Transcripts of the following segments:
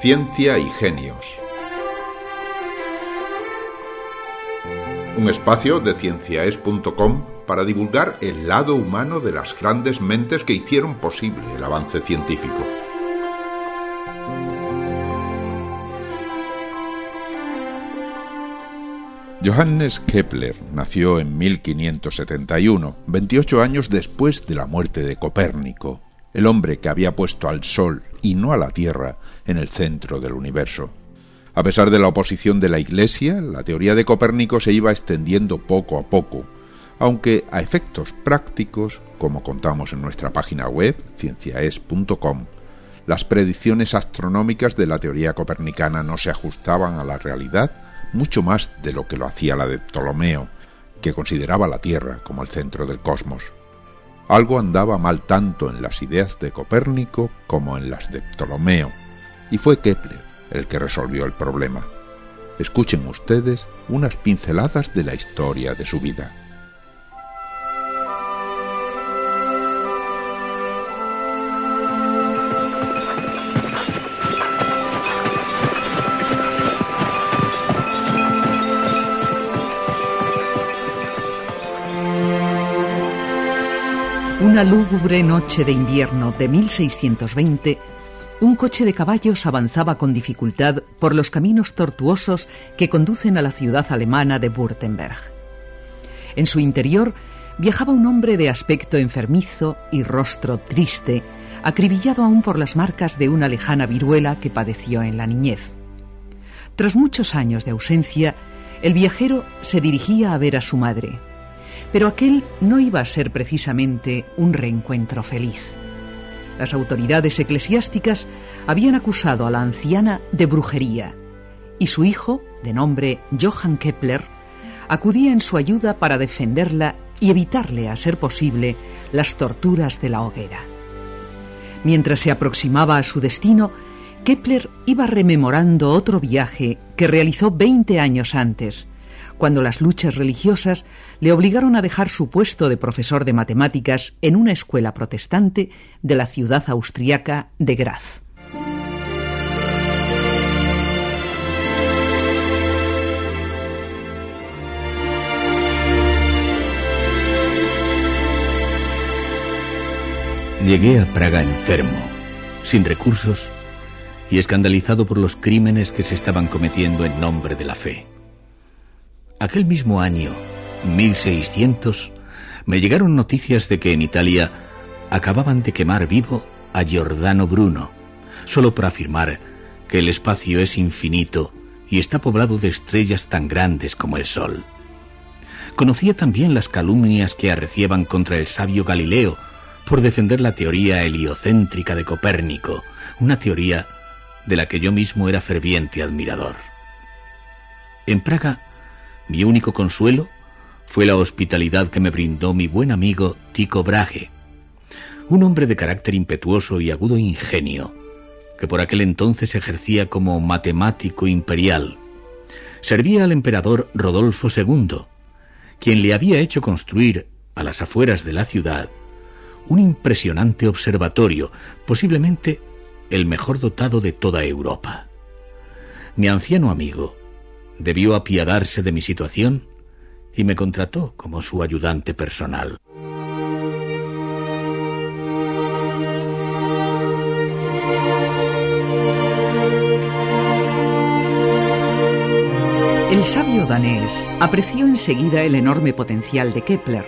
Ciencia y Genios. Un espacio de cienciaes.com para divulgar el lado humano de las grandes mentes que hicieron posible el avance científico. Johannes Kepler nació en 1571, 28 años después de la muerte de Copérnico, el hombre que había puesto al Sol y no a la Tierra en el centro del universo. A pesar de la oposición de la Iglesia, la teoría de Copérnico se iba extendiendo poco a poco, aunque a efectos prácticos, como contamos en nuestra página web, cienciaes.com, las predicciones astronómicas de la teoría copernicana no se ajustaban a la realidad mucho más de lo que lo hacía la de Ptolomeo, que consideraba la Tierra como el centro del cosmos. Algo andaba mal tanto en las ideas de Copérnico como en las de Ptolomeo, y fue Kepler el que resolvió el problema. Escuchen ustedes unas pinceladas de la historia de su vida. Lúgubre noche de invierno de 1620, un coche de caballos avanzaba con dificultad por los caminos tortuosos que conducen a la ciudad alemana de Württemberg. En su interior viajaba un hombre de aspecto enfermizo y rostro triste, acribillado aún por las marcas de una lejana viruela que padeció en la niñez. Tras muchos años de ausencia, el viajero se dirigía a ver a su madre, pero aquel no iba a ser precisamente un reencuentro feliz. Las autoridades eclesiásticas habían acusado a la anciana de brujería y su hijo, de nombre Johann Kepler, acudía en su ayuda para defenderla y evitarle, a ser posible, las torturas de la hoguera. Mientras se aproximaba a su destino, Kepler iba rememorando otro viaje que realizó 20 años antes, cuando las luchas religiosas le obligaron a dejar su puesto de profesor de matemáticas en una escuela protestante de la ciudad austriaca de Graz. Llegué a Praga enfermo, sin recursos y escandalizado por los crímenes que se estaban cometiendo en nombre de la fe. Aquel mismo año, 1600, me llegaron noticias de que en Italia acababan de quemar vivo a Giordano Bruno, solo para afirmar que el espacio es infinito y está poblado de estrellas tan grandes como el Sol. Conocía también las calumnias que arreciaban contra el sabio Galileo por defender la teoría heliocéntrica de Copérnico, una teoría de la que yo mismo era ferviente admirador. En Praga mi único consuelo fue la hospitalidad que me brindó mi buen amigo Tico Brahe, un hombre de carácter impetuoso y agudo ingenio, que por aquel entonces ejercía como matemático imperial. Servía al emperador Rodolfo II, quien le había hecho construir, a las afueras de la ciudad, un impresionante observatorio, posiblemente el mejor dotado de toda Europa. Mi anciano amigo, debió apiadarse de mi situación y me contrató como su ayudante personal. El sabio danés apreció enseguida el enorme potencial de Kepler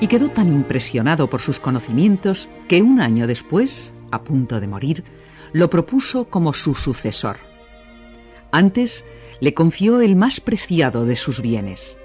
y quedó tan impresionado por sus conocimientos que un año después, a punto de morir, lo propuso como su sucesor. Antes le confió el más preciado de sus bienes,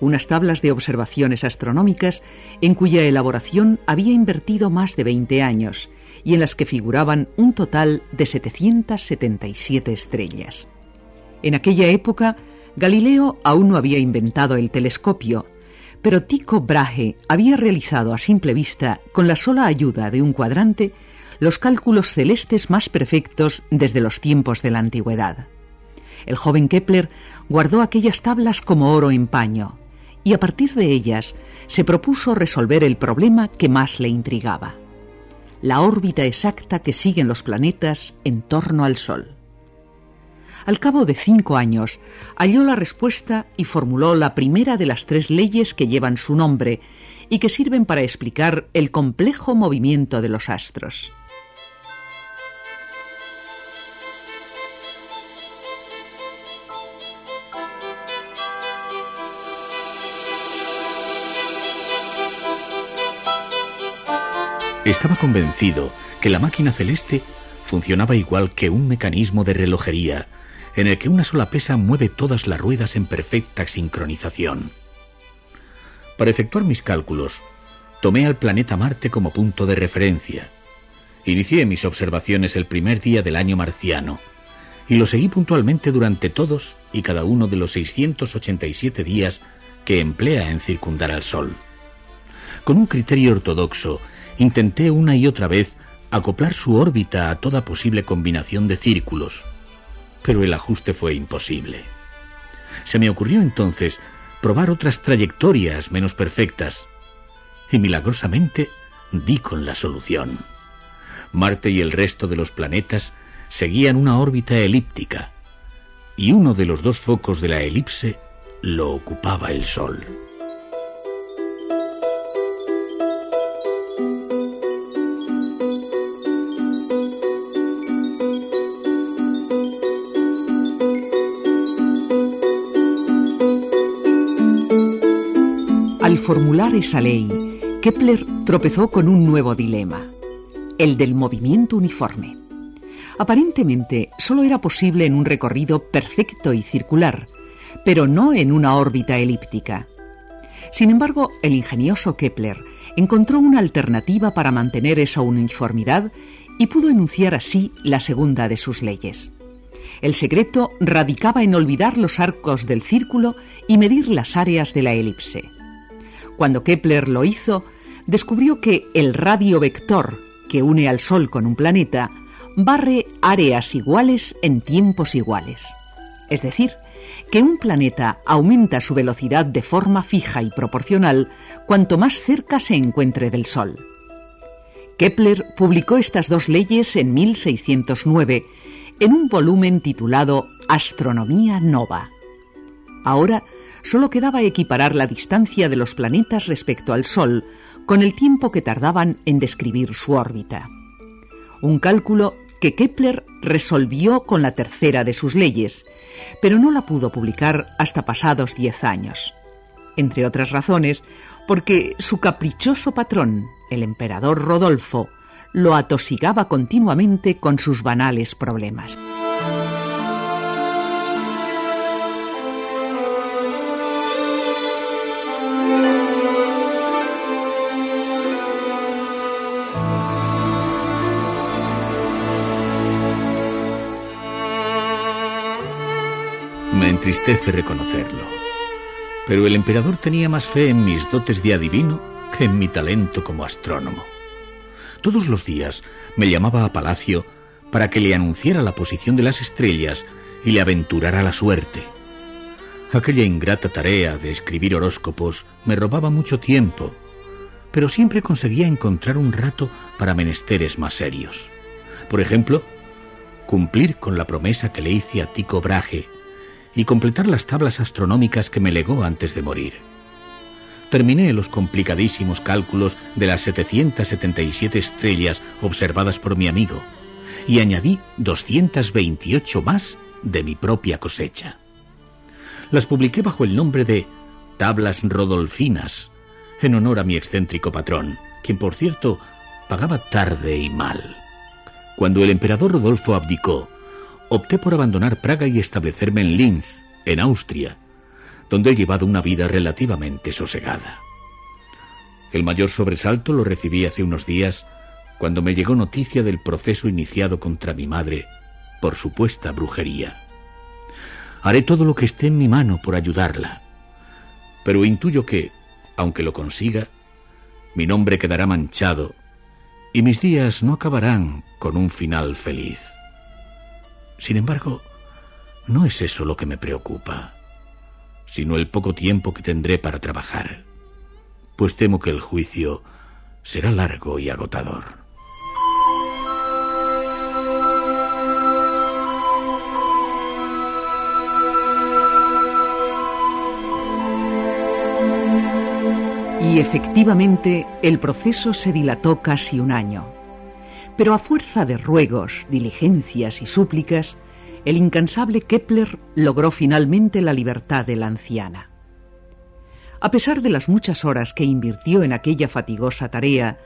unas tablas de observaciones astronómicas en cuya elaboración había invertido más de 20 años y en las que figuraban un total de 777 estrellas. En aquella época, Galileo aún no había inventado el telescopio, pero Tycho Brahe había realizado a simple vista, con la sola ayuda de un cuadrante, los cálculos celestes más perfectos desde los tiempos de la antigüedad. El joven Kepler guardó aquellas tablas como oro en paño y a partir de ellas se propuso resolver el problema que más le intrigaba, la órbita exacta que siguen los planetas en torno al Sol. Al cabo de cinco años, halló la respuesta y formuló la primera de las tres leyes que llevan su nombre y que sirven para explicar el complejo movimiento de los astros. Estaba convencido que la máquina celeste funcionaba igual que un mecanismo de relojería en el que una sola pesa mueve todas las ruedas en perfecta sincronización. Para efectuar mis cálculos, tomé al planeta Marte como punto de referencia. Inicié mis observaciones el primer día del año marciano y lo seguí puntualmente durante todos y cada uno de los 687 días que emplea en circundar al Sol. Con un criterio ortodoxo, intenté una y otra vez acoplar su órbita a toda posible combinación de círculos, pero el ajuste fue imposible. Se me ocurrió entonces probar otras trayectorias menos perfectas, y milagrosamente di con la solución. Marte y el resto de los planetas seguían una órbita elíptica, y uno de los dos focos de la elipse lo ocupaba el Sol. Formular esa ley, Kepler tropezó con un nuevo dilema, el del movimiento uniforme. Aparentemente solo era posible en un recorrido perfecto y circular, pero no en una órbita elíptica. Sin embargo, el ingenioso Kepler encontró una alternativa para mantener esa uniformidad y pudo enunciar así la segunda de sus leyes. El secreto radicaba en olvidar los arcos del círculo y medir las áreas de la elipse. Cuando Kepler lo hizo, descubrió que el radio vector que une al Sol con un planeta barre áreas iguales en tiempos iguales. Es decir, que un planeta aumenta su velocidad de forma fija y proporcional cuanto más cerca se encuentre del Sol. Kepler publicó estas dos leyes en 1609 en un volumen titulado Astronomía Nova. Ahora solo quedaba equiparar la distancia de los planetas respecto al Sol con el tiempo que tardaban en describir su órbita. Un cálculo que Kepler resolvió con la tercera de sus leyes, pero no la pudo publicar hasta pasados diez años. Entre otras razones, porque su caprichoso patrón, el emperador Rodolfo, lo atosigaba continuamente con sus banales problemas. Entristece reconocerlo. Pero el emperador tenía más fe en mis dotes de adivino que en mi talento como astrónomo. Todos los días me llamaba a palacio para que le anunciara la posición de las estrellas y le aventurara la suerte. Aquella ingrata tarea de escribir horóscopos me robaba mucho tiempo, pero siempre conseguía encontrar un rato para menesteres más serios. Por ejemplo, cumplir con la promesa que le hice a Tico Brahe y completar las tablas astronómicas que me legó antes de morir. Terminé los complicadísimos cálculos de las 777 estrellas observadas por mi amigo y añadí 228 más de mi propia cosecha. Las publiqué bajo el nombre de Tablas Rodolfinas, en honor a mi excéntrico patrón, quien por cierto pagaba tarde y mal. Cuando el emperador Rodolfo abdicó, opté por abandonar Praga y establecerme en Linz, en Austria, donde he llevado una vida relativamente sosegada. El mayor sobresalto lo recibí hace unos días cuando me llegó noticia del proceso iniciado contra mi madre por supuesta brujería. Haré todo lo que esté en mi mano por ayudarla, pero intuyo que, aunque lo consiga, mi nombre quedará manchado y mis días no acabarán con un final feliz. Sin embargo, no es eso lo que me preocupa, sino el poco tiempo que tendré para trabajar, pues temo que el juicio será largo y agotador. Y efectivamente, el proceso se dilató casi un año. Pero a fuerza de ruegos, diligencias y súplicas, el incansable Kepler logró finalmente la libertad de la anciana. A pesar de las muchas horas que invirtió en aquella fatigosa tarea,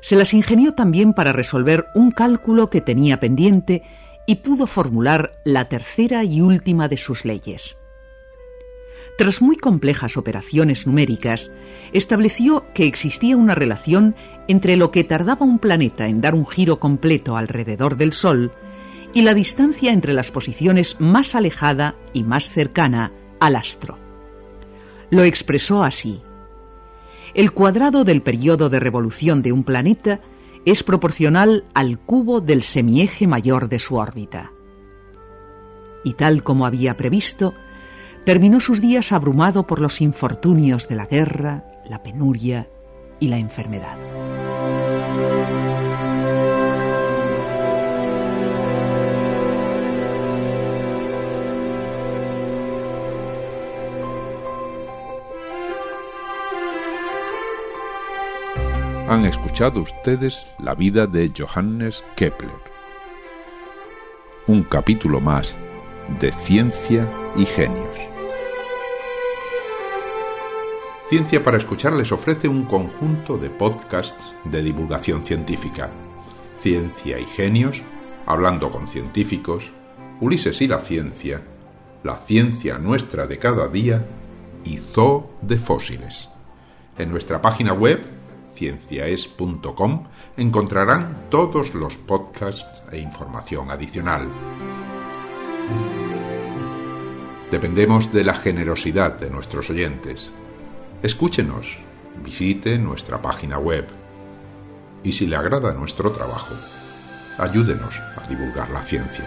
se las ingenió también para resolver un cálculo que tenía pendiente y pudo formular la tercera y última de sus leyes. Tras muy complejas operaciones numéricas, estableció que existía una relación entre lo que tardaba un planeta en dar un giro completo alrededor del Sol y la distancia entre las posiciones más alejada y más cercana al astro. Lo expresó así. El cuadrado del periodo de revolución de un planeta es proporcional al cubo del semieje mayor de su órbita. Y tal como había previsto, terminó sus días abrumado por los infortunios de la guerra, la penuria y la enfermedad. Han escuchado ustedes la vida de Johannes Kepler. Un capítulo más de Ciencia y Genios. Ciencia para Escuchar les ofrece un conjunto de podcasts de divulgación científica. Ciencia y Genios, hablando con científicos, Ulises y la ciencia, la ciencia nuestra de cada día y Zoo de fósiles. En nuestra página web, cienciaes.com, encontrarán todos los podcasts e información adicional. Dependemos de la generosidad de nuestros oyentes. Escúchenos, visite nuestra página web y si le agrada nuestro trabajo, ayúdenos a divulgar la ciencia.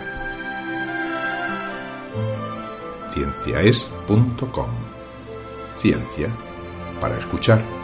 cienciaes.com Ciencia para escuchar.